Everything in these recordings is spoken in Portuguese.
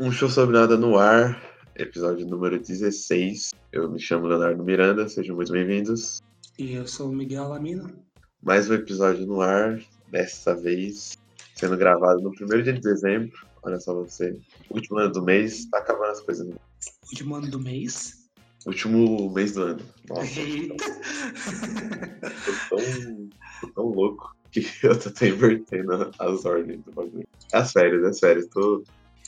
Um show sobre nada no ar, episódio número 16. Eu me chamo Leonardo Miranda, sejam muito bem-vindos. E eu sou o Miguel Alamino. Mais um episódio no ar, dessa vez sendo gravado no primeiro dia de dezembro. Olha só você. Último ano do mês, tá acabando as coisas. Último ano do mês? Último mês do ano. Nossa. Eita! Tô tão, tô tão louco que eu tô até invertendo as ordens do bagulho. As férias, as férias. Tô,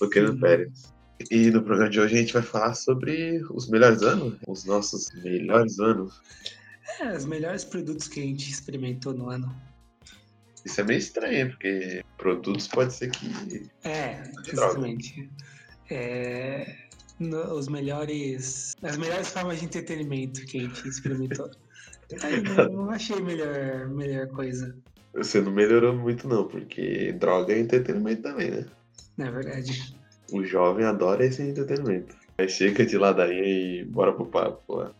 querendo Sim. férias. E no programa de hoje a gente vai falar sobre os melhores anos, os nossos melhores anos. É, os melhores produtos que a gente experimentou no ano. Isso é meio estranho, porque produtos pode ser que. É, exatamente. É, no- os melhores. As melhores formas de entretenimento que a gente experimentou. Aí, não, não achei melhor, melhor coisa, Você não melhorou muito, não, porque droga é entretenimento também, né? na verdade. O jovem adora esse entretenimento. Mas chega de ladainha e bora pro papo lá.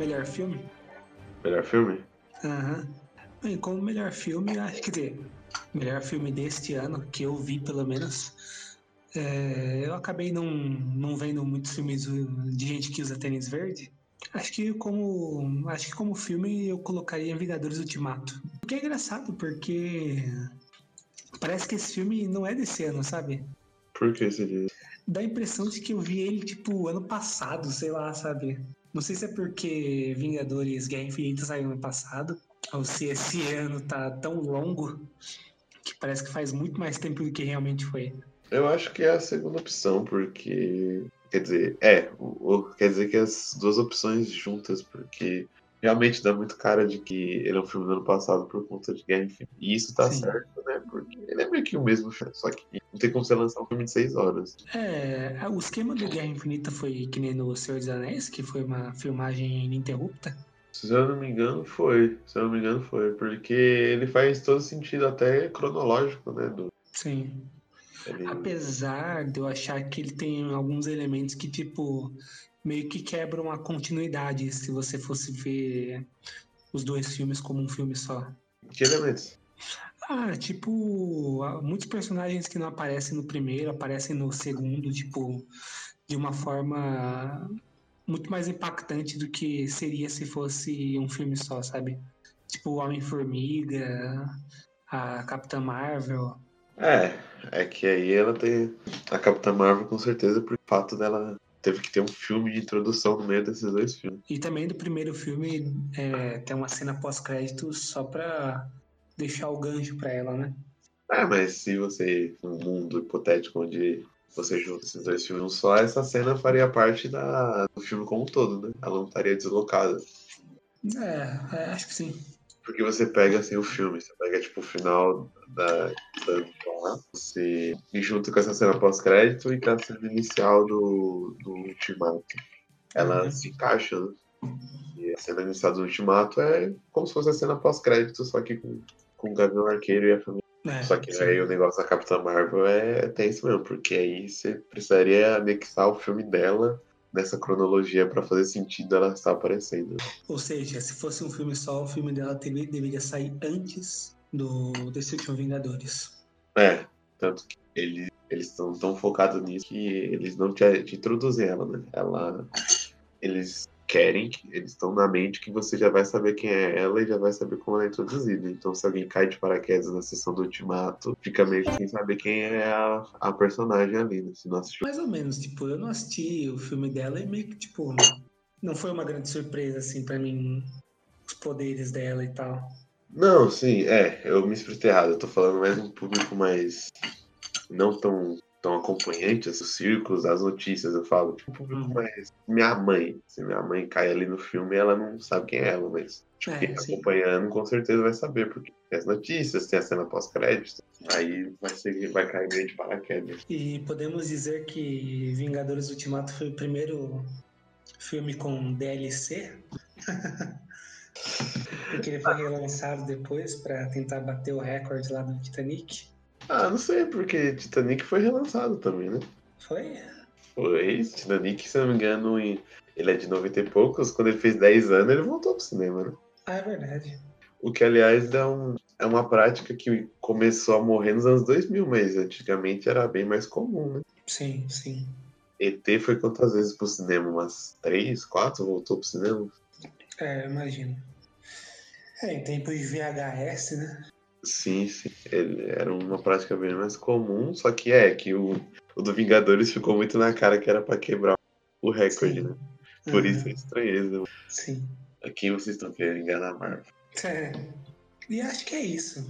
Melhor filme. Melhor filme? Aham. Bem, como melhor filme, acho que de- melhor filme deste ano, que eu vi pelo menos. é, eu acabei não, não vendo muitos filmes de gente que usa tênis verde. Acho que como acho que como filme eu colocaria Vingadores Ultimato. O que é engraçado, porque parece que esse filme não é desse ano, sabe? Por que diz? Dá a impressão de que eu vi ele, tipo, ano passado, sei lá, sabe? Não sei se é porque Vingadores Guerra Infinita saiu ano passado, ou se esse ano tá tão longo que parece que faz muito mais tempo do que realmente foi. Eu acho que é a segunda opção, porque. Quer dizer, é. o- o- quer dizer que as duas opções juntas, porque realmente dá muito cara de que ele é um filme do ano passado por conta de Guerra Infinita. E isso tá Sim. certo, né? Porque ele é meio que o mesmo filme, só que não tem como você lançar um filme de seis horas. É, o esquema do Guerra Infinita foi que nem no Senhor dos Anéis, que foi uma filmagem ininterrupta. Se eu não me engano, foi. Se eu não me engano, foi. Porque ele faz todo sentido, até cronológico, né? Do, Sim. ele- Apesar de eu achar que ele tem alguns elementos que, tipo, meio que quebram a continuidade se você fosse ver os dois filmes como um filme só. Que elementos? Ah, tipo, muitos personagens que não aparecem no primeiro aparecem no segundo, tipo, de uma forma muito mais impactante do que seria se fosse um filme só, sabe? Tipo, o Homem-Formiga, a Capitã Marvel. É, é que aí ela tem. A Capitã Marvel, com certeza, por fato dela teve que ter um filme de introdução no meio desses dois filmes. E também do primeiro filme é, tem uma cena pós-crédito só pra deixar o gancho pra ela, né? É, mas se você. Um mundo hipotético onde você junta esses dois filmes só, essa cena faria parte da, do filme como um todo, né? Ela não estaria deslocada. É, é, acho que sim. Porque você pega assim o filme, você pega tipo o final da, da lá, você e junta com essa cena pós-crédito e com a cena inicial do, do Ultimato. Ela Uhum. se encaixa, né? E a cena inicial do Ultimato é como se fosse a cena pós-crédito, só que com, com o Gavião Arqueiro e a família. É, Só que sim. aí o negócio da Capitã Marvel é tenso mesmo, porque aí você precisaria anexar o filme dela nessa cronologia pra fazer sentido ela estar aparecendo. Ou seja, se fosse um filme só, o filme dela deveria sair antes do desse último Vingadores. É, tanto que eles eles estão tão focados nisso que eles não te, te introduzem ela, né? Ela, eles querem, que- eles estão na mente que você já vai saber quem é ela e já vai saber como ela é introduzida. Então, se alguém cai de paraquedas na sessão do Ultimato, fica meio que sem saber quem é a, a personagem ali, né? Se não assistiu. Mais ou menos, tipo, eu não assisti o filme dela e meio que, tipo, não foi uma grande surpresa, assim, pra mim os poderes dela e tal. Não, sim, é, eu me expressei errado. Eu tô falando mais um público mais. não tão, tão acompanhante, os círculos, as notícias, eu falo. Tipo, um público Uhum. Minha mãe. Se minha mãe cai ali no filme, ela não sabe quem é ela, mas É, quem tá sim. acompanhando com certeza vai saber, porque tem as notícias, tem a cena pós-crédito, aí vai, ser, vai cair meio de paraquedas. E podemos dizer que Vingadores Ultimato foi o primeiro filme com DLC? Porque ele foi relançado depois para tentar bater o recorde lá do Titanic. Ah, não sei, porque Titanic foi relançado também, né? Foi? Foi, Titanic, se não me engano, ele é de 90 e poucos, quando ele fez 10 anos, ele voltou pro cinema, né? Ah, é verdade. O que, aliás, é, um, é uma prática que começou a morrer nos anos 2000, mas antigamente era bem mais comum, né? Sim, sim. ET foi quantas vezes pro cinema? Umas três, quatro voltou pro cinema? É, imagino. É, em tempos de VHS, né? Sim, sim. Ele era uma prática bem mais comum, só que é que o, o do Vingadores ficou muito na cara que era pra quebrar o recorde, Sim. né? Por Aham, isso a estranheza. Sim. Aqui vocês estão querendo enganar a Marvel. É. E acho que é isso.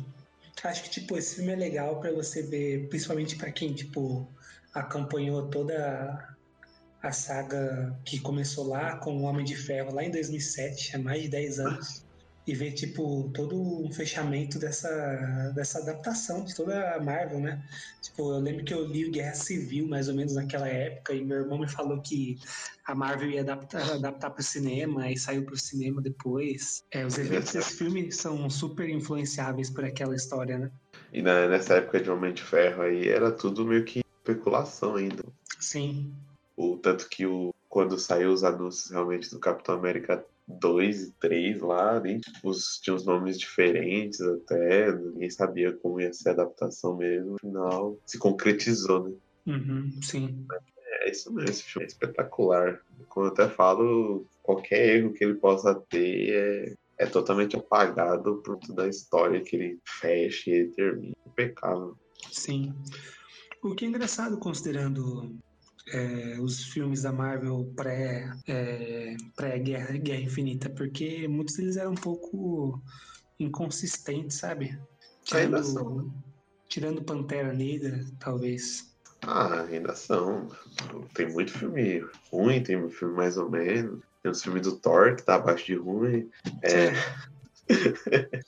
Acho que, tipo, esse filme é legal pra você ver, principalmente pra quem, tipo, acompanhou toda a saga que começou lá com o Homem de Ferro, lá em 2007, há mais de 10 anos. E ver, tipo, todo um fechamento dessa, dessa adaptação de toda a Marvel, né? Tipo, eu lembro que eu li o Guerra Civil, mais ou menos naquela época, e meu irmão me falou que a Marvel ia adaptar, adaptar para o cinema e saiu para o cinema depois. É, os eventos desse filme são super influenciáveis por aquela história, né? E na- nessa época de Homem de Ferro aí era tudo meio que especulação ainda. Sim, O tanto que o, quando saiu os anúncios realmente do Capitão América 2 e 3 lá, nem, os, tinha os nomes diferentes até, ninguém sabia como ia ser a adaptação mesmo. No final, se concretizou, né? uhum, sim, É isso mesmo, esse filme é espetacular. Como eu até falo, qualquer erro que ele possa ter é, é totalmente apagado por toda a história que ele fecha e ele termina. Impecável. sim. O que é engraçado considerando é, os filmes da Marvel pré, é, pré-Guerra Guerra Infinita, porque muitos deles eram um pouco inconsistentes, sabe? Ainda Tirando, tirando Pantera Negra, talvez. Ah, ainda são. Tem muito filme ruim, tem muito filme mais ou menos. Tem os filmes do Thor, que tá abaixo de ruim. É,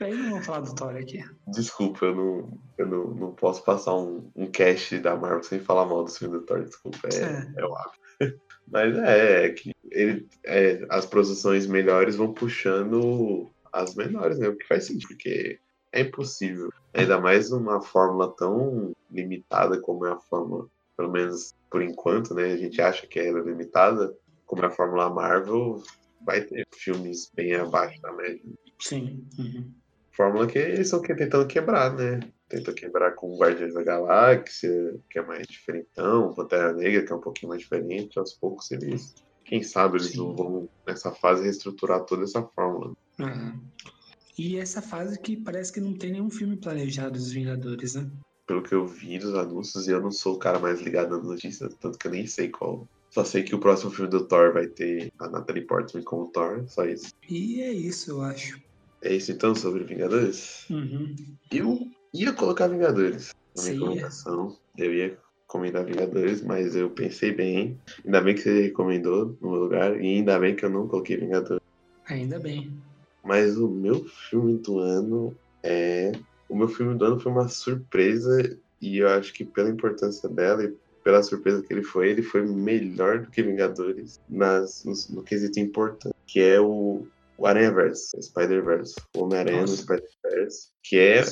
Aí não vamos falar do Thor aqui. desculpa, eu não, eu não, não posso passar um, um cast da Marvel sem falar mal dos filmes do Thor, desculpa. É, É. é o hábito. Mas é, é que ele, é, as produções melhores vão puxando as menores, né? O que faz sentido, porque é impossível. Ainda mais uma fórmula tão limitada como é a fórmula, pelo menos por enquanto, né? A gente acha que é limitada, como é a fórmula Marvel, vai ter filmes bem abaixo da média. Sim. uhum. Fórmula que eles estão que- tentando quebrar, né? Tentam quebrar com Guardiões da Galáxia, que é mais diferentão, Pantera Negra, que é um pouquinho mais diferente. Aos poucos eles, quem sabe, eles Sim. não vão, nessa fase, reestruturar toda essa fórmula. Aham. E essa fase que parece que não tem nenhum filme planejado dos Vingadores, né? Pelo que eu vi dos anúncios, e eu não sou o cara mais ligado nas notícias, tanto que eu nem sei qual. Só sei que o próximo filme do Thor vai ter a Natalie Portman como Thor, só isso. E é isso, eu acho. É isso então sobre Vingadores? Uhum. Eu ia colocar Vingadores na minha recomendação. Eu ia recomendar Vingadores, mas eu pensei bem. Ainda bem que você recomendou no meu lugar, e ainda bem que eu não coloquei Vingadores. Ainda bem. Mas o meu filme do ano é. O meu filme do ano foi uma surpresa, e eu acho que pela importância dela e pela surpresa que ele foi, ele foi melhor do que Vingadores nas, no, no quesito importante, que é o, o Aranha-Verse, o Spider-Verse, Homem-Aranha no. Spider-Verse, que é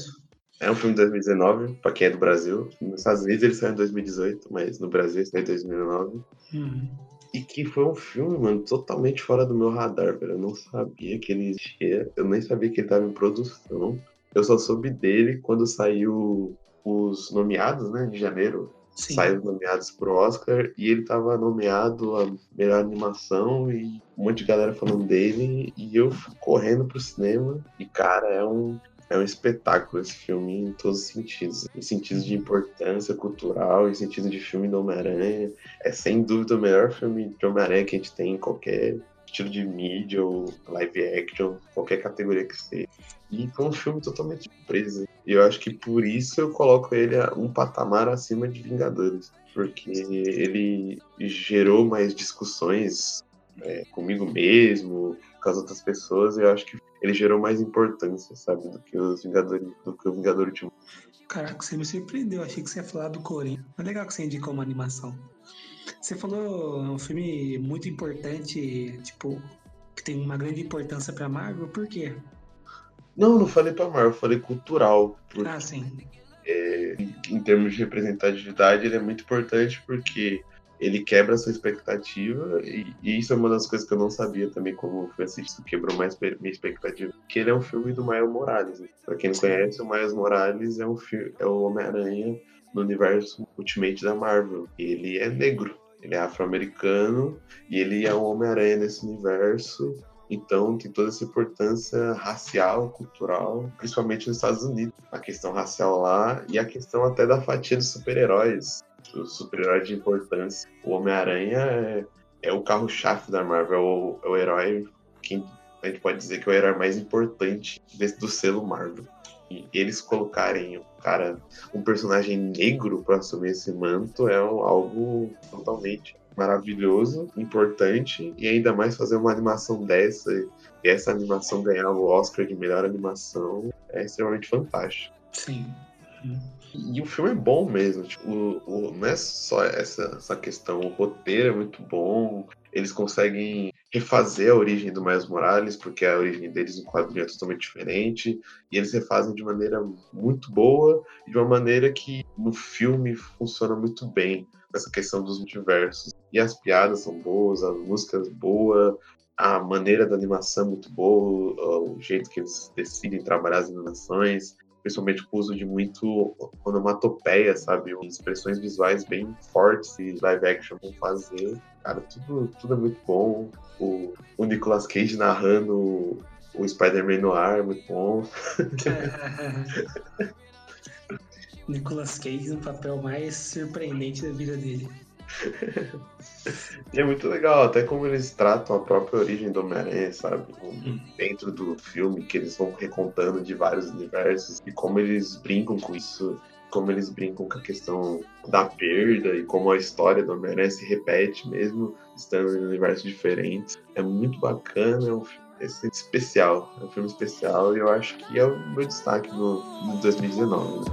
é um filme de 2019, pra quem é do Brasil. Nos Estados Unidos ele saiu em 2018, mas no Brasil ele saiu em 2009. Uhum. E que foi um filme, mano, totalmente fora do meu radar, velho. Eu não sabia que ele existia, eu nem sabia que ele tava em produção. Eu só soube dele quando saiu os nomeados, né, de janeiro. Sim. Saiu os nomeados pro Oscar e ele tava nomeado a melhor animação e um monte de galera falando dele. E eu fui correndo pro cinema. E, cara, é um, é um espetáculo esse filme em todos os sentidos. Em sentido de importância cultural, em sentido de filme do Homem-Aranha. É sem dúvida o melhor filme de Homem-Aranha que a gente tem em qualquer estilo de mídia ou live action, qualquer categoria que seja. E foi um filme totalmente surpresa. E eu acho que por isso eu coloco ele um patamar acima de Vingadores. Porque ele gerou mais discussões é, comigo mesmo, com as outras pessoas, e eu acho que ele gerou mais importância, sabe, do que os Vingadores, do que o Vingador Ultimato. Caraca, você me surpreendeu. Achei que você ia falar do Corinho. É legal que você indicou uma animação. Você falou um filme muito importante, tipo, que tem uma grande importância pra Marvel, por quê? Não, não falei pra Marvel, falei cultural. Porque, ah, sim. É, em termos de representatividade, ele é muito importante porque ele quebra a sua expectativa, e, e, isso é uma das coisas que eu não sabia também como fui assistir, quebrou mais minha expectativa, que ele é um filme do Miles Morales. Né? Pra quem não conhece, o Miles Morales é, um é o Homem-Aranha no universo Ultimate da Marvel. Ele é negro, ele é afro-americano, e ele é um Homem-Aranha nesse universo, então tem toda essa importância racial, cultural, principalmente nos Estados Unidos. A questão racial lá e a questão até da fatia dos super-heróis o super-herói de importância. O Homem-Aranha é, é, o carro-chave da Marvel, é o, é o herói que a gente pode dizer que é o herói mais importante desse, do selo Marvel. E eles colocarem um cara, um personagem negro para assumir esse manto é algo totalmente maravilhoso, importante e ainda mais fazer uma animação dessa e essa animação ganhar o Oscar de melhor animação é extremamente fantástico. Sim. E o filme é bom mesmo, tipo, o, o, não é só essa, essa questão, o roteiro é muito bom, eles conseguem refazer a origem do Miles Morales, porque a origem deles no quadrinho é totalmente diferente, e eles refazem de maneira muito boa, de uma maneira que no filme funciona muito bem, essa questão dos multiversos. E as piadas são boas, as músicas boas, a maneira da animação é muito boa, o jeito que eles decidem trabalhar as animações principalmente com o uso de muito onomatopeia, sabe? Expressões visuais bem fortes e live action vão fazer. Cara, tudo, tudo é muito bom. O, o Nicolas Cage narrando o Spider-Man no ar é muito bom. Nicolas Cage no papel mais surpreendente da vida dele. e é muito legal, até como eles tratam a própria origem do Homem-Aranha, sabe? Hum. Dentro do filme, que eles vão recontando de vários universos, e como eles brincam com isso, como eles brincam com a questão da perda, e como a história do Homem-Aranha se repete mesmo estando em universos diferentes. É muito bacana, é um filme especial, é um filme especial, e eu acho que é o meu destaque no, no 2019.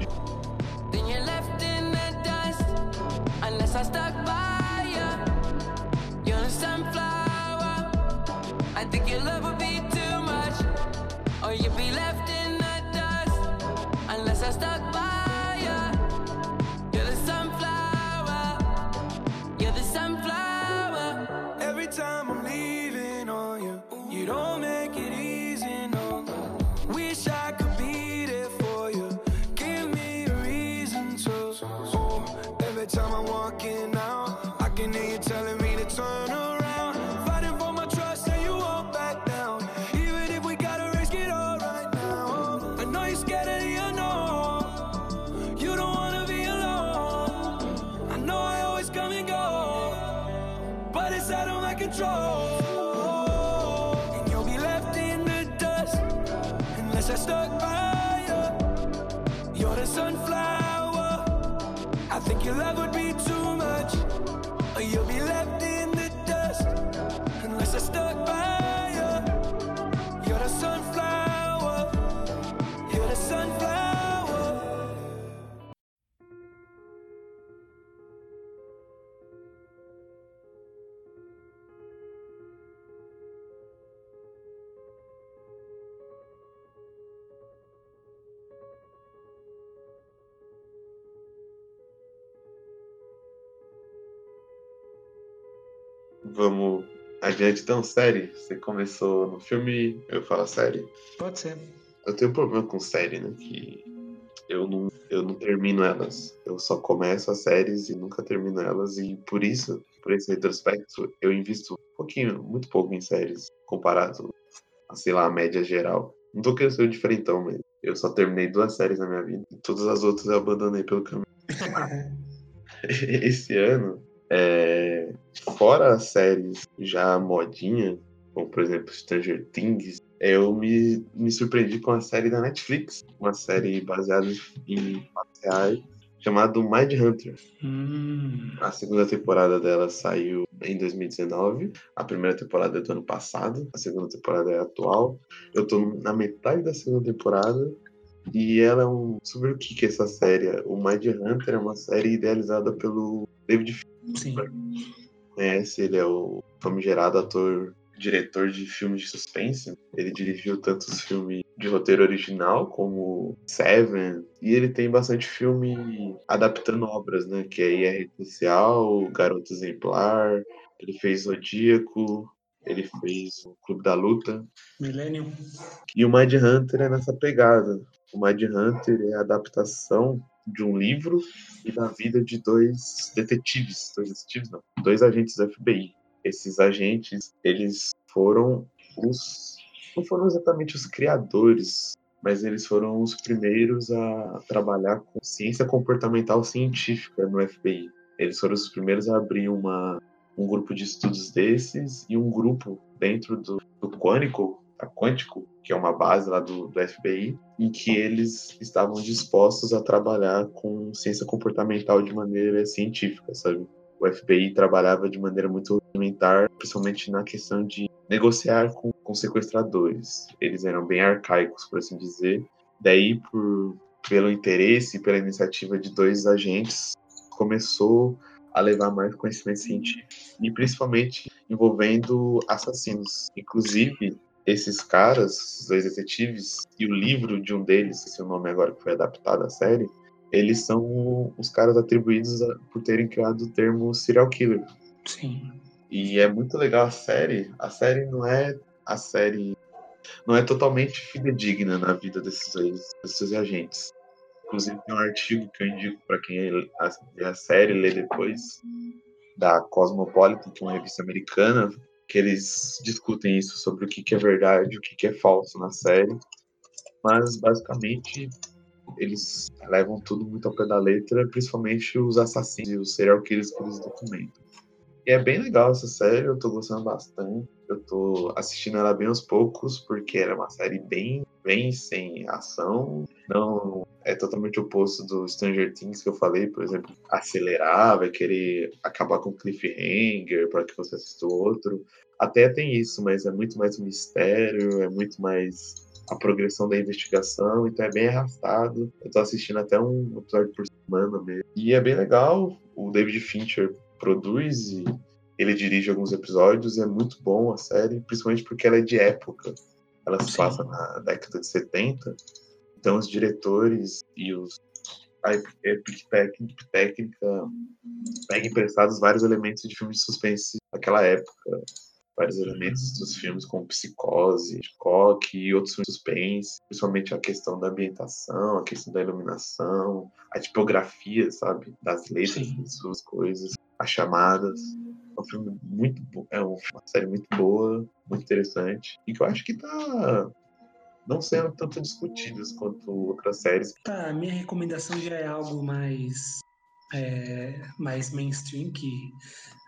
I stuck by you. You're the sunflower. I think your love would be too much. Or you'll be left Vamos adiante. Então, série. Você começou no filme, eu falo série? Pode ser. Eu tenho um problema com série, né? Que eu não, eu não termino elas. Eu só começo as séries e nunca termino elas. E por isso, por esse retrospecto, eu invisto um pouquinho, muito pouco em séries, comparado a, sei lá, a média geral. Não tô querendo ser um diferentão, mas eu só terminei duas séries na minha vida. Todas as outras eu abandonei pelo caminho. Esse ano, é, fora as séries já modinha, como por exemplo Stranger Things, eu me, me surpreendi com a série da Netflix, uma série baseada em fatos reais, chamada Mind Hunter. Hum. A segunda temporada dela saiu em 2019, a primeira temporada é do ano passado, a segunda temporada é atual. Eu tô na metade da segunda temporada e ela é um. Sobre o que, que é essa série? O Mind Hunter é uma série idealizada pelo David Sim. Conhece, ele é o famigerado ator, diretor de filmes de suspense. Ele dirigiu tantos filmes de roteiro original como Seven, e ele tem bastante filme adaptando obras, né? Que é IR Social, Garoto Exemplar, ele fez Zodíaco, ele fez o Clube da Luta. Millennium. E o Mind Hunter é nessa pegada. O Mind Hunter é a adaptação de um livro e da vida de dois detetives, dois detetives não, dois agentes da FBI. Esses agentes, eles foram os não foram exatamente os criadores, mas eles foram os primeiros a trabalhar com ciência comportamental científica no FBI. Eles foram os primeiros a abrir uma, um grupo de estudos desses e um grupo dentro do, do Quântico, a Quântico, que é uma base lá do, do FBI, em que eles estavam dispostos a trabalhar com ciência comportamental de maneira científica, sabe? O FBI trabalhava de maneira muito rudimentar, principalmente na questão de negociar com, com sequestradores. Eles eram bem arcaicos, por assim dizer. Daí, por, pelo interesse e pela iniciativa de dois agentes, começou a levar mais conhecimento científico e principalmente envolvendo assassinos. Inclusive, esses caras, esses dois detetives, e o livro de um deles, esse é o nome agora que foi adaptado à série, eles são os caras atribuídos a, por terem criado o termo serial killer. Sim. E é muito legal a série. A série não é a série não é totalmente fidedigna na vida desses, desses agentes. Inclusive tem um artigo que eu indico para quem vê a série ler depois da Cosmopolitan, que é uma revista americana, que eles discutem isso sobre o que, que é verdade, o que, que é falso na série. Mas basicamente eles levam tudo muito ao pé da letra, principalmente os assassinos e os serial killers que eles documentam. E é bem legal essa série, eu tô gostando bastante. Eu tô assistindo ela bem aos poucos, porque era uma série bem, bem sem ação. Não é totalmente oposto do Stranger Things que eu falei, por exemplo, acelerar, vai querer acabar com cliffhanger para que você assista o outro. Até tem isso, mas é muito mais um mistério, é muito mais a progressão da investigação, então é bem arrastado. Eu tô assistindo até um episódio por semana mesmo. E é bem legal. O David Fincher produz e ele dirige alguns episódios e é muito bom a série, principalmente porque ela é de época. Ela se Sim. passa na década de 70. Então os diretores e os a Epic Técnica pega emprestados vários elementos de filmes de suspense daquela época vários elementos dos filmes como Psicose, Hitchcock e outros filmes de suspense, principalmente a questão da ambientação, a questão da iluminação, a tipografia, sabe, das letras das suas coisas, as chamadas. É um filme muito é uma série muito boa, muito interessante e que eu acho que tá não sendo tanto discutidas quanto outras séries. Tá, minha recomendação já é algo mais é, mais mainstream que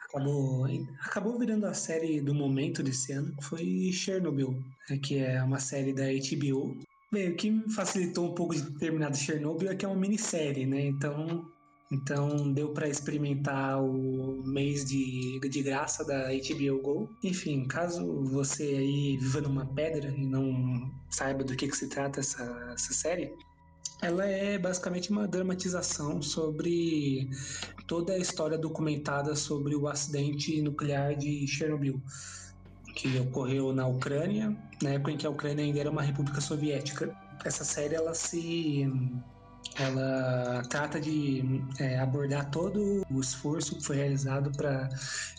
acabou, acabou virando a série do momento desse ano, foi Chernobyl, né, que é uma série da HBO. Bem, o que facilitou um pouco de terminar Chernobyl é que é uma minissérie, né? Então, então deu para experimentar o mês de, de graça da HBO Go. Enfim, caso você aí viva numa pedra e não saiba do que, que se trata essa, essa série, ela é basicamente uma dramatização sobre toda a história documentada sobre o acidente nuclear de Chernobyl, que ocorreu na Ucrânia, na época em que a Ucrânia ainda era uma república soviética. Essa série ela se ela trata de é, abordar todo o esforço que foi realizado para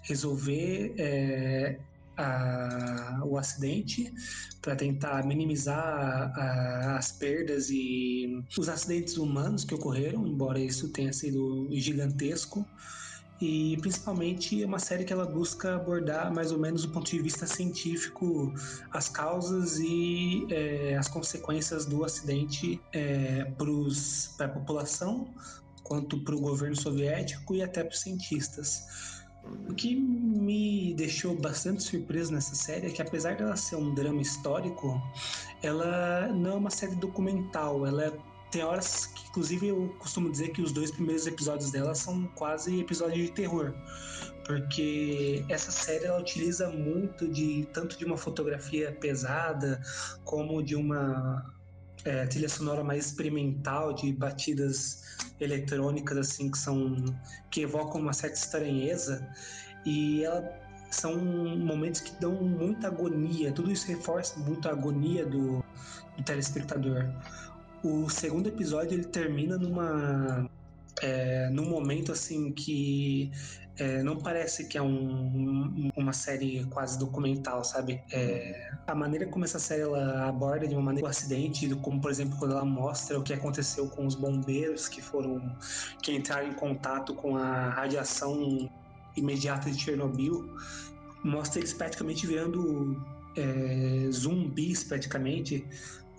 resolver é, a, o acidente para tentar minimizar a, as perdas e os acidentes humanos que ocorreram, embora isso tenha sido gigantesco. E principalmente é uma série que ela busca abordar mais ou menos do ponto de vista científico as causas e é, as consequências do acidente é, para a população, quanto para o governo soviético e até para os cientistas. O que me deixou bastante surpreso nessa série é que, apesar dela ser um drama histórico, ela não é uma série documental. Ela é, tem horas que, inclusive, eu costumo dizer que os dois primeiros episódios dela são quase episódios de terror. Porque essa série ela utiliza muito de tanto de uma fotografia pesada como de uma é, trilha sonora mais experimental de batidas eletrônicas assim que são que evocam uma certa estranheza. E ela são momentos que dão muita agonia. Tudo isso reforça muito a agonia do, do telespectador o segundo episódio ele termina numa é, num momento assim que é, não parece que é um, uma série quase documental, sabe? É, a maneira como essa série ela aborda de uma maneira o acidente, como por exemplo quando ela mostra o que aconteceu com os bombeiros que foram que entraram em contato com a radiação imediata de Chernobyl, mostra eles praticamente virando é, zumbis praticamente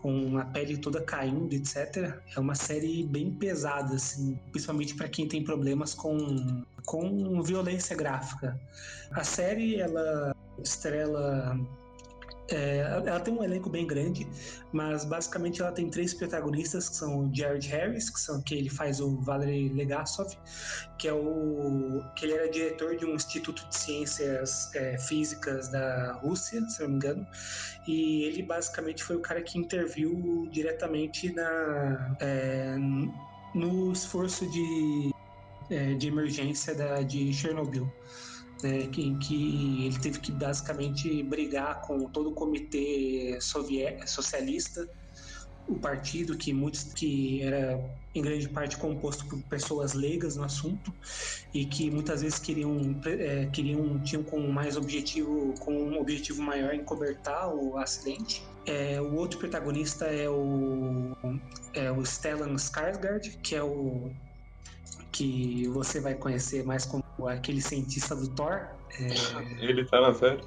com a pele toda caindo, etc. É uma série bem pesada, assim, principalmente para quem tem problemas com, com violência gráfica. A série ela estrela é, ela tem um elenco bem grande, mas basicamente ela tem três protagonistas que são o Jared Harris, que são que ele faz o Valery Legasov, que é o que ele era diretor de um instituto de ciências é, físicas da Rússia, se não me engano, e ele basicamente foi o cara que interviu diretamente na é, no esforço de, é, de emergência da, de Chernobyl né, em que ele teve que basicamente brigar com todo o comitê socialista, o partido que muitos que era em grande parte composto por pessoas leigas no assunto e que muitas vezes queriam é, queriam tinham com mais objetivo com um objetivo maior em cobertar o acidente. É, o outro protagonista é o é o Stellan Skarsgård, que é o que você vai conhecer mais como aquele cientista do Thor. É... Ele tá na série?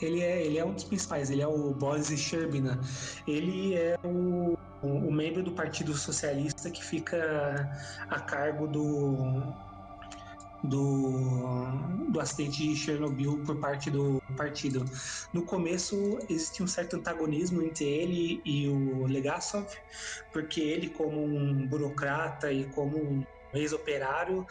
Ele é, ele é um dos principais, ele é o Boris Sherbina. Ele é o, o, o, membro do Partido Socialista que fica a cargo do, do, do acidente de Chernobyl por parte do partido. No começo existia um certo antagonismo entre ele e o Legasov, porque ele, como um burocrata e como um ex-operário,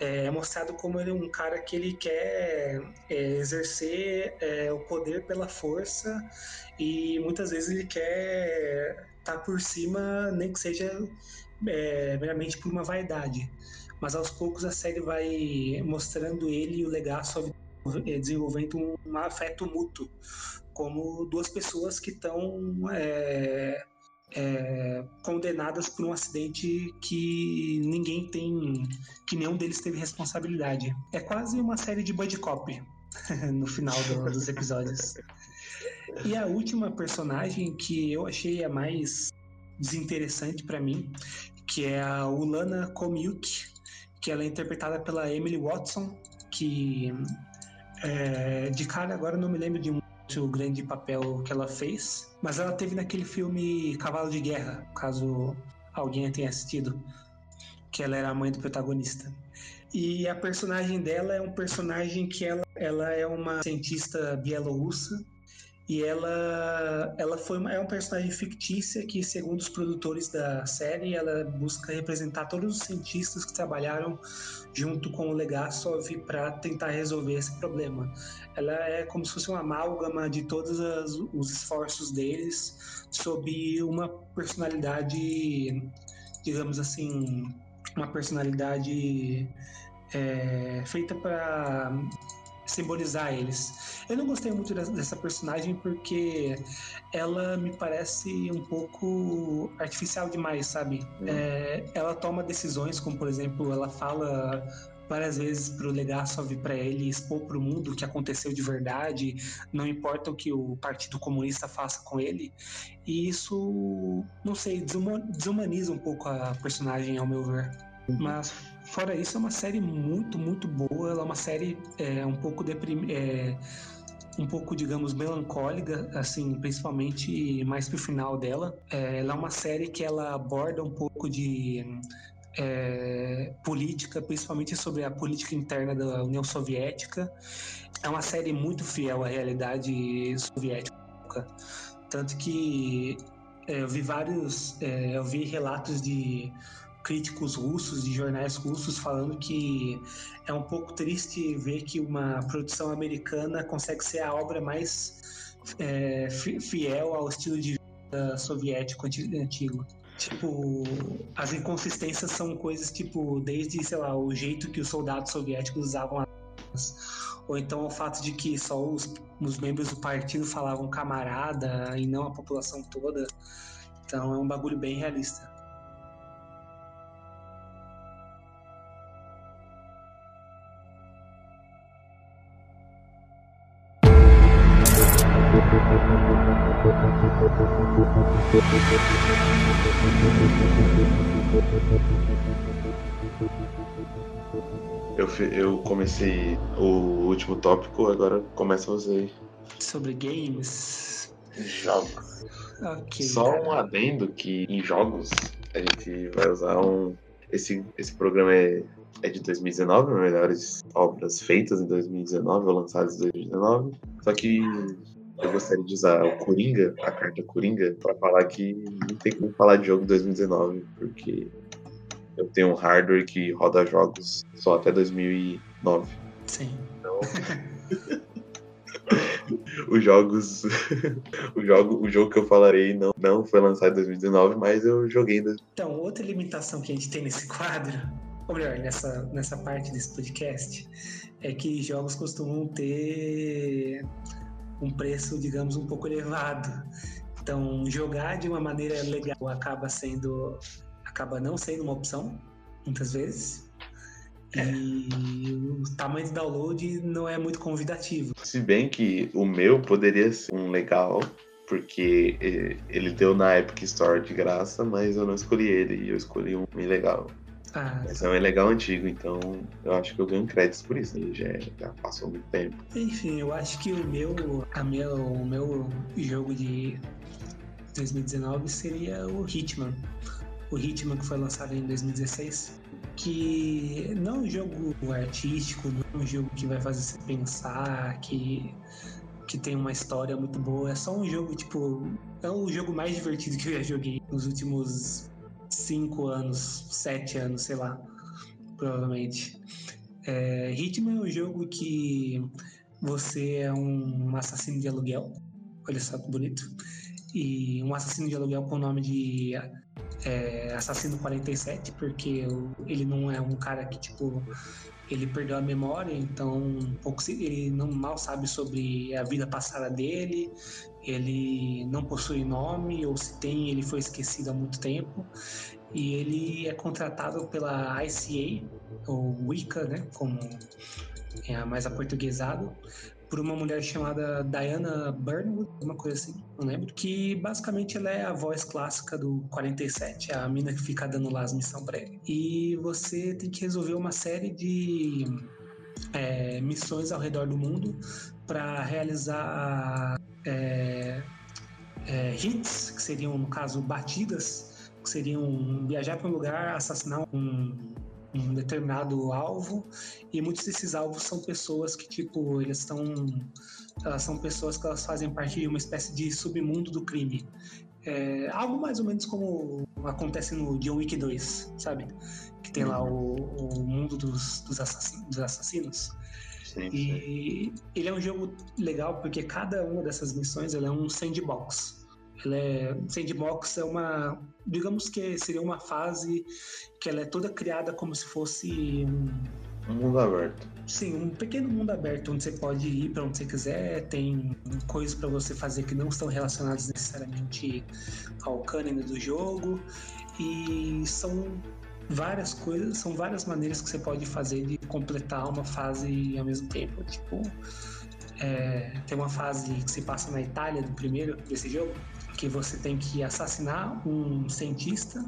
é mostrado como ele é um cara que ele quer é, exercer é, o poder pela força e muitas vezes ele quer estar tá por cima, nem que seja é, meramente por uma vaidade. Mas aos poucos a série vai mostrando ele e o Legaço é, desenvolvendo um afeto mútuo, como duas pessoas que estão é, é, condenadas por um acidente que ninguém tem, que nenhum deles teve responsabilidade. É quase uma série de buddy cop no final do, dos episódios. E a última personagem que eu achei a mais desinteressante para mim, que é a Ulana Komiuk, que ela é interpretada pela Emily Watson, que é, de cara agora não me lembro de um o grande papel que ela fez, mas ela teve naquele filme Cavalo de Guerra, caso alguém tenha assistido, que ela era a mãe do protagonista. E a personagem dela é um personagem que ela, ela é uma cientista bielorrussa e ela, ela foi uma, é uma personagem fictícia que, segundo os produtores da série, ela busca representar todos os cientistas que trabalharam junto com o Legasov para tentar resolver esse problema. Ela é como se fosse uma amálgama de todos as, os esforços deles sob uma personalidade, digamos assim, uma personalidade é, feita para simbolizar eles. Eu não gostei muito dessa personagem porque ela me parece um pouco artificial demais, sabe? Hum. É, ela toma decisões, como por exemplo, ela fala várias vezes pro Legasov para ele expor para o mundo o que aconteceu de verdade, não importa o que o Partido Comunista faça com ele. E isso, não sei, desumaniza um pouco a personagem, ao meu ver. Uhum. Mas fora isso, é uma série muito, muito boa. Ela é uma série é, um pouco deprim... É, um pouco, digamos, melancólica, assim, principalmente mais pro final dela. É, ela é uma série que ela aborda um pouco de é, política, principalmente sobre a política interna da União Soviética. é uma série muito fiel à realidade soviética. Tanto que é, eu vi vários. É, eu vi relatos de críticos russos, de jornais russos, falando que é um pouco triste ver que uma produção americana consegue ser a obra mais é, fiel ao estilo de vida soviético antigo. Tipo, as inconsistências são coisas tipo, desde, sei lá, o jeito que os soldados soviéticos usavam armas, ou então o fato de que só os, os membros do partido falavam camarada e não a população toda. Então é um bagulho bem realista. Comecei o último tópico, agora começa você. Sobre games? Jogos. Ok. Só um adendo que em jogos a gente vai usar um. Esse, esse programa é, é de 2019, melhores obras feitas em 2019 ou lançadas em 2019. Só que eu gostaria de usar o Coringa, a carta Coringa, para falar que não tem como falar de jogo de 2019, porque eu tenho um hardware que roda jogos só até 2009. Sim. Então, os jogos, o jogo, o jogo que eu falarei não, não foi lançado em 2019, mas eu joguei ainda. Então, outra limitação que a gente tem nesse quadro, ou melhor, nessa, nessa parte desse podcast, é que jogos costumam ter um preço, digamos, um pouco elevado. Então, jogar de uma maneira legal acaba sendo acaba não sendo uma opção, muitas vezes. É. E o tamanho de download não é muito convidativo. Se bem que o meu poderia ser um legal, porque ele deu na Epic Store de graça, mas eu não escolhi ele, e eu escolhi um ilegal. Ah, mas é um ilegal antigo, então eu acho que eu ganho créditos por isso, né? já, já passou muito tempo. Enfim, eu acho que o meu, a meu, o meu jogo de 2019 seria o Hitman o Hitman que foi lançado em 2016, que não é um jogo artístico, não é um jogo que vai fazer você pensar, que, que tem uma história muito boa, é só um jogo, tipo, é o jogo mais divertido que eu já joguei nos últimos cinco anos, sete anos, sei lá, provavelmente. É, Hitman é um jogo que você é um assassino de aluguel, olha só que bonito, e um assassino de aluguel com o nome de é, Assassino 47, porque ele não é um cara que, tipo, ele perdeu a memória, então pouco, ele não mal sabe sobre a vida passada dele, ele não possui nome, ou se tem, ele foi esquecido há muito tempo, e ele é contratado pela ICA, ou Wicca, né, como é mais aportuguesado, por uma mulher chamada Diana Burnwood, uma coisa assim, não lembro, que basicamente ela é a voz clássica do 47, a mina que fica dando lá as missões pra ele. E você tem que resolver uma série de é, missões ao redor do mundo para realizar é, é, hits, que seriam, no caso, batidas, que seriam viajar para um lugar, assassinar um um determinado alvo e muitos desses alvos são pessoas que tipo eles estão elas são pessoas que elas fazem parte de uma espécie de submundo do crime é, algo mais ou menos como acontece no John Wick 2 sabe que tem lá o, o mundo dos, dos, assassinos, dos assassinos. Sim, e sim. ele é um jogo legal porque cada uma dessas missões é um sandbox ela é, Sandbox é uma, digamos que seria uma fase que ela é toda criada como se fosse um, um mundo aberto. Sim, um pequeno mundo aberto onde você pode ir para onde você quiser, tem coisas para você fazer que não estão relacionadas necessariamente ao cânone do jogo e são várias coisas, são várias maneiras que você pode fazer de completar uma fase ao mesmo tempo. Tipo, é, tem uma fase que se passa na Itália do primeiro desse jogo que você tem que assassinar um cientista,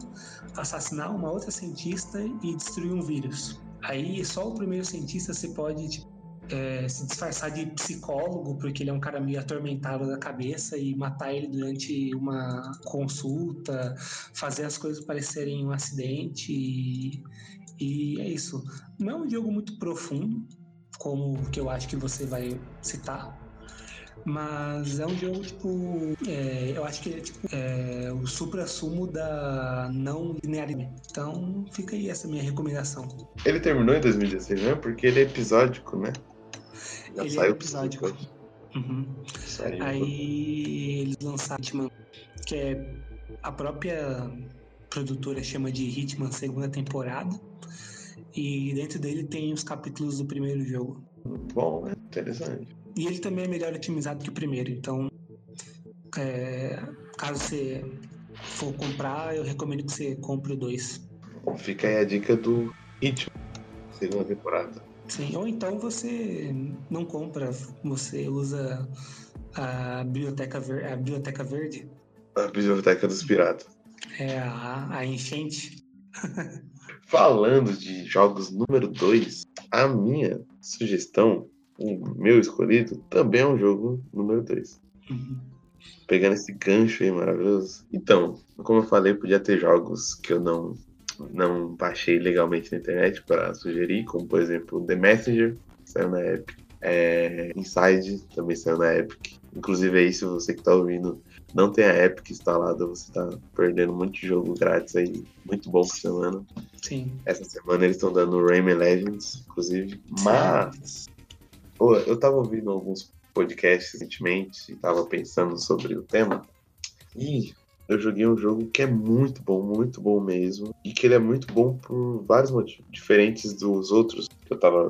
assassinar uma outra cientista e destruir um vírus. Aí só o primeiro cientista você pode tipo, é, se disfarçar de psicólogo, porque ele é um cara meio atormentado da cabeça, e matar ele durante uma consulta, fazer as coisas parecerem um acidente. E, e é isso. Não é um jogo muito profundo, como que eu acho que você vai citar. Mas é um jogo, tipo. É, eu acho que é tipo é, o supra-sumo da não linearidade. Então fica aí essa minha recomendação. Ele terminou em 2016, né? Porque ele é episódico, né? Já ele é episódico. Uhum. Aí eles lançaram Hitman, que é a própria produtora chama de Hitman segunda temporada. E dentro dele tem os capítulos do primeiro jogo. Bom, né? Interessante. E ele também é melhor otimizado que o primeiro. Então, é, caso você for comprar, eu recomendo que você compre o 2. Fica aí a dica do Hitman, segunda temporada. Sim, ou então você não compra, você usa a biblioteca, ver, a biblioteca verde. A biblioteca dos piratas. É a, a enchente. Falando de jogos número 2, a minha sugestão, o meu escolhido, também é um jogo número 2. Uhum. Pegando esse gancho aí maravilhoso. Então, como eu falei, podia ter jogos que eu não não baixei legalmente na internet para sugerir, como por exemplo The Messenger, que saiu na Epic. É, Inside também saiu na Epic. Inclusive aí, se você que está ouvindo não tem a Epic instalada, você está perdendo um monte de jogo grátis aí, muito bom por semana. Sim. Essa semana eles estão dando Rayman Legends, inclusive. Mas eu estava ouvindo alguns podcasts recentemente e tava pensando sobre o tema. E eu joguei um jogo que é muito bom, muito bom mesmo. E que ele é muito bom por vários motivos, diferentes dos outros que eu tava,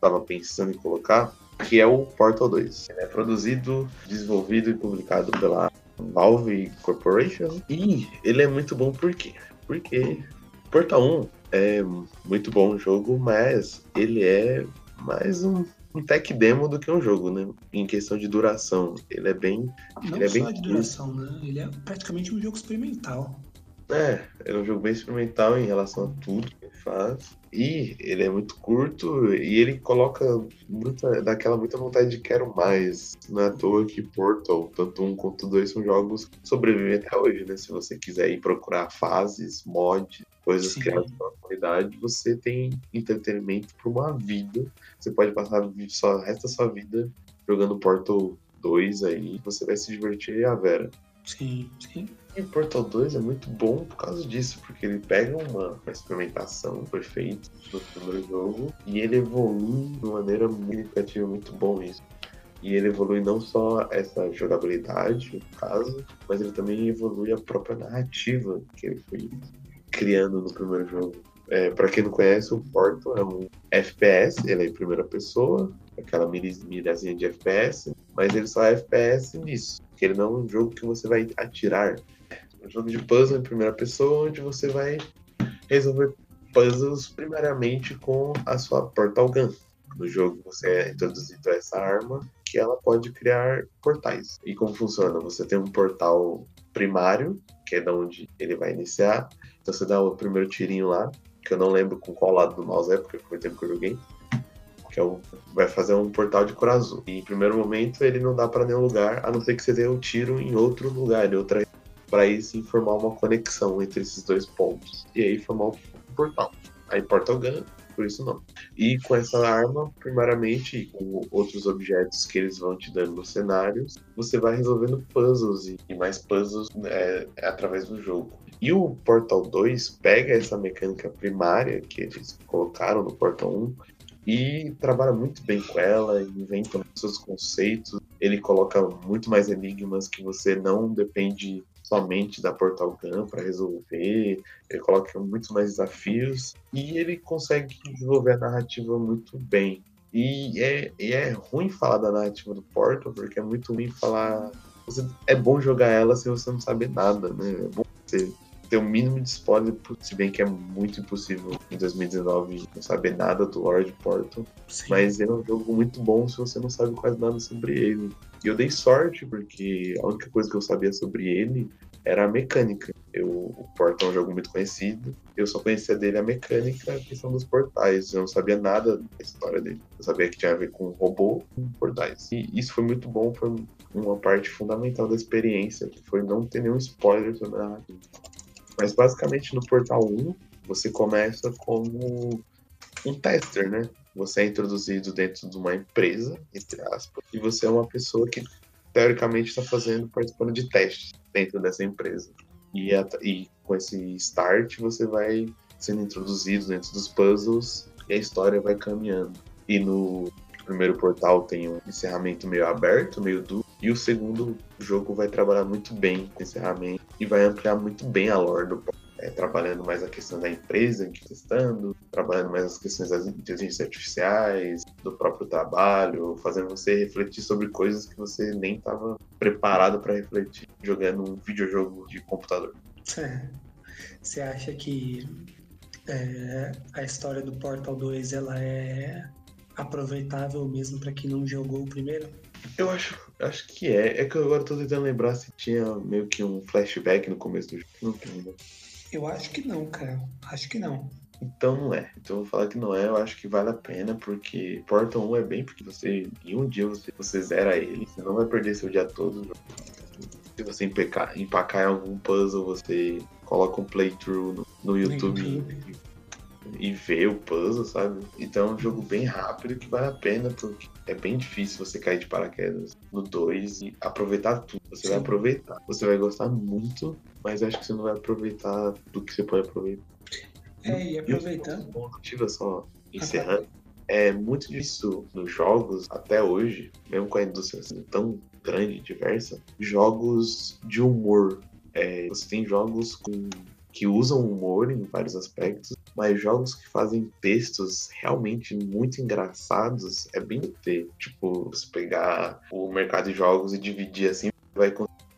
tava pensando em colocar, que é o Portal 2. Ele é produzido, desenvolvido e publicado pela Valve Corporation. E ele é muito bom por quê? Porque Portal 1 é muito bom o jogo, mas ele é mais um um tech demo do que um jogo, né? Em questão de duração. Ele é bem. Não ele é só bem de duração, né? Ele é praticamente um jogo experimental. É, é um jogo bem experimental em relação a tudo que ele faz. E ele é muito curto e ele coloca muita, daquela muita vontade de quero mais. Não é à toa que Portal, tanto um quanto dois, são jogos que sobrevivem até hoje, né? Se você quiser ir procurar fases, mods, coisas Sim. criadas pela comunidade, você tem entretenimento por uma vida. Você pode passar só resto da sua vida jogando Portal 2 aí, você vai se divertir a vera. Sim, sim. E Portal 2 é muito bom por causa disso, porque ele pega uma, uma experimentação perfeita do primeiro jogo e ele evolui de uma maneira muito criativa, muito bom isso. E ele evolui não só essa jogabilidade, no caso, mas ele também evolui a própria narrativa que ele foi criando no primeiro jogo. É, para quem não conhece, o Portal é um FPS, ele é em primeira pessoa, aquela mirazinha de FPS, mas ele só é FPS nisso, que ele não é um jogo que você vai atirar, um jogo de puzzle em primeira pessoa, onde você vai resolver puzzles primariamente com a sua Portal Gun. No jogo você é introduzido a essa arma que ela pode criar portais. E como funciona? Você tem um portal primário, que é da onde ele vai iniciar. Então você dá o primeiro tirinho lá, que eu não lembro com qual lado do mouse é, porque foi tempo que eu joguei. Que é o, vai fazer um portal de cor azul. E em primeiro momento ele não dá para nenhum lugar, a não ser que você dê um tiro em outro lugar, em outra para aí sim formar uma conexão entre esses dois pontos. E aí formar um portal. Aí Portal Gun, por isso não. E com essa arma, primeiramente, e com outros objetos que eles vão te dando nos cenários, você vai resolvendo puzzles e mais puzzles é, através do jogo. E o Portal 2 pega essa mecânica primária que eles colocaram no Portal 1 e trabalha muito bem com ela, inventa seus conceitos. Ele coloca muito mais enigmas que você não depende somente da Portal Gun para resolver, ele coloca muitos mais desafios e ele consegue desenvolver a narrativa muito bem. E é, e é ruim falar da narrativa do Portal, porque é muito ruim falar. Você, é bom jogar ela se você não sabe nada, né? É bom você ter o um mínimo de spoiler, se bem que é muito impossível em 2019 não saber nada do Lord Portal. Sim. Mas é um jogo muito bom se você não sabe quase nada sobre ele. E eu dei sorte, porque a única coisa que eu sabia sobre ele era a mecânica. Eu, o Portal é um jogo muito conhecido, eu só conhecia dele a mecânica, a questão dos portais. Eu não sabia nada da história dele. Eu sabia que tinha a ver com robô e portais. E isso foi muito bom, foi uma parte fundamental da experiência, que foi não ter nenhum spoiler sobre a narrativa. Mas basicamente no Portal 1, você começa como um tester, né? você é introduzido dentro de uma empresa, entre aspas, e você é uma pessoa que teoricamente está fazendo, participando de testes dentro dessa empresa. E, e com esse start você vai sendo introduzido dentro dos puzzles e a história vai caminhando. E no primeiro portal tem um encerramento meio aberto, meio duro, e o segundo jogo vai trabalhar muito bem com encerramento e vai ampliar muito bem a lore do é, trabalhando mais a questão da empresa que testando, trabalhando mais as questões das inteligências artificiais, do próprio trabalho, fazendo você refletir sobre coisas que você nem estava preparado para refletir jogando um videojogo de computador. É. Você acha que é, a história do Portal 2 ela é aproveitável mesmo para quem não jogou o primeiro? Eu acho, acho que é. É que eu agora tô tentando lembrar se tinha meio que um flashback no começo do jogo. Não tem, né? Eu acho que não, cara. Acho que não. Então não é. Então eu vou falar que não é, eu acho que vale a pena, porque Portal 1 é bem porque você. Em um dia você, você zera ele, você não vai perder seu dia todo. Se você empacar, empacar em algum puzzle, você coloca um playthrough no, no YouTube, YouTube e ver o puzzle, sabe? Então é um jogo bem rápido que vale a pena, porque é bem difícil você cair de paraquedas no 2 e aproveitar tudo. Você Sim. vai aproveitar. Você vai gostar muito, mas acho que você não vai aproveitar do que você pode aproveitar. É, e aproveitando. E só encerrando. É muito disso nos jogos, até hoje, mesmo com a indústria sendo tão grande e diversa, jogos de humor. É, você tem jogos com que usam humor em vários aspectos, mas jogos que fazem textos realmente muito engraçados é bem ter. Tipo, se pegar o mercado de jogos e dividir assim, vai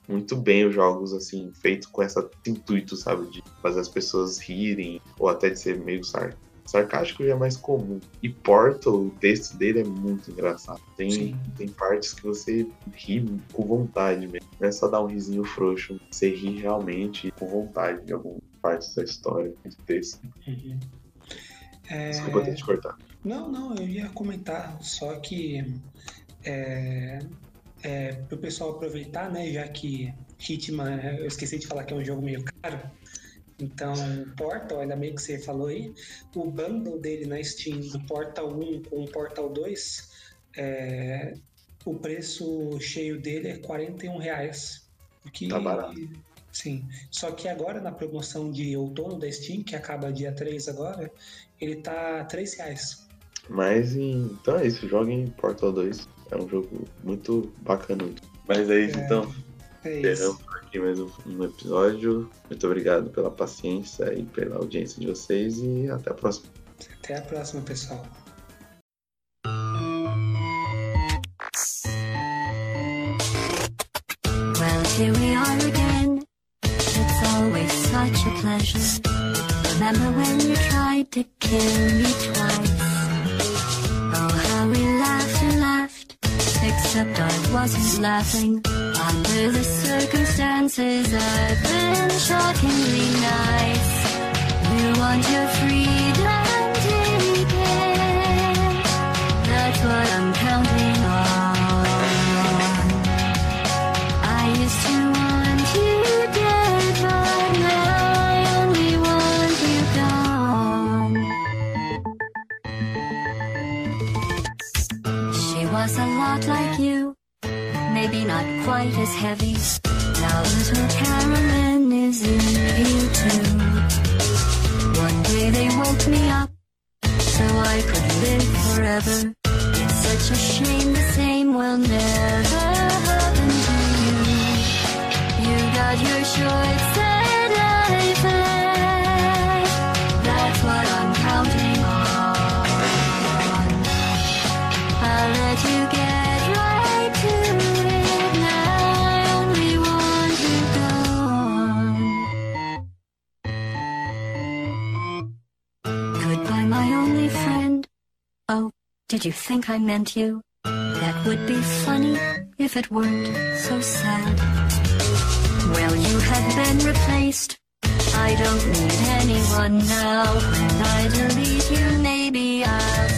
muito bem os jogos assim, feitos com esse intuito, sabe, de fazer as pessoas rirem ou até de ser meio sarcástico sarcástico já é mais comum. E Portal, o texto dele é muito engraçado. Tem, tem partes que você ri com vontade mesmo. Não é só dar um risinho frouxo. Você ri realmente com vontade de algumas partes da história, do texto. Uhum. É... Desculpa ter te cortar. Não, não, eu ia comentar, só que é, é, para o pessoal aproveitar, né, já que Hitman, eu esqueci de falar que é um jogo meio caro, então, Portal, ainda bem que você falou aí, o bundle dele na Steam do Portal 1 com o Portal 2, é, o preço cheio dele é 41 reais. Que, tá barato. Sim. Só que agora na promoção de outono da Steam, que acaba dia 3 agora, ele tá 3 reais. Mas então é isso, joguem Portal 2. É um jogo muito bacana. Mas é isso é, então. É isso aqui mais um, um episódio. Muito obrigado pela paciência e pela audiência de vocês e até a próxima. Até a próxima, pessoal. Did you think I meant you? That would be funny if it weren't so sad. Well, you have been replaced. I don't need anyone now. When I delete you, maybe I'll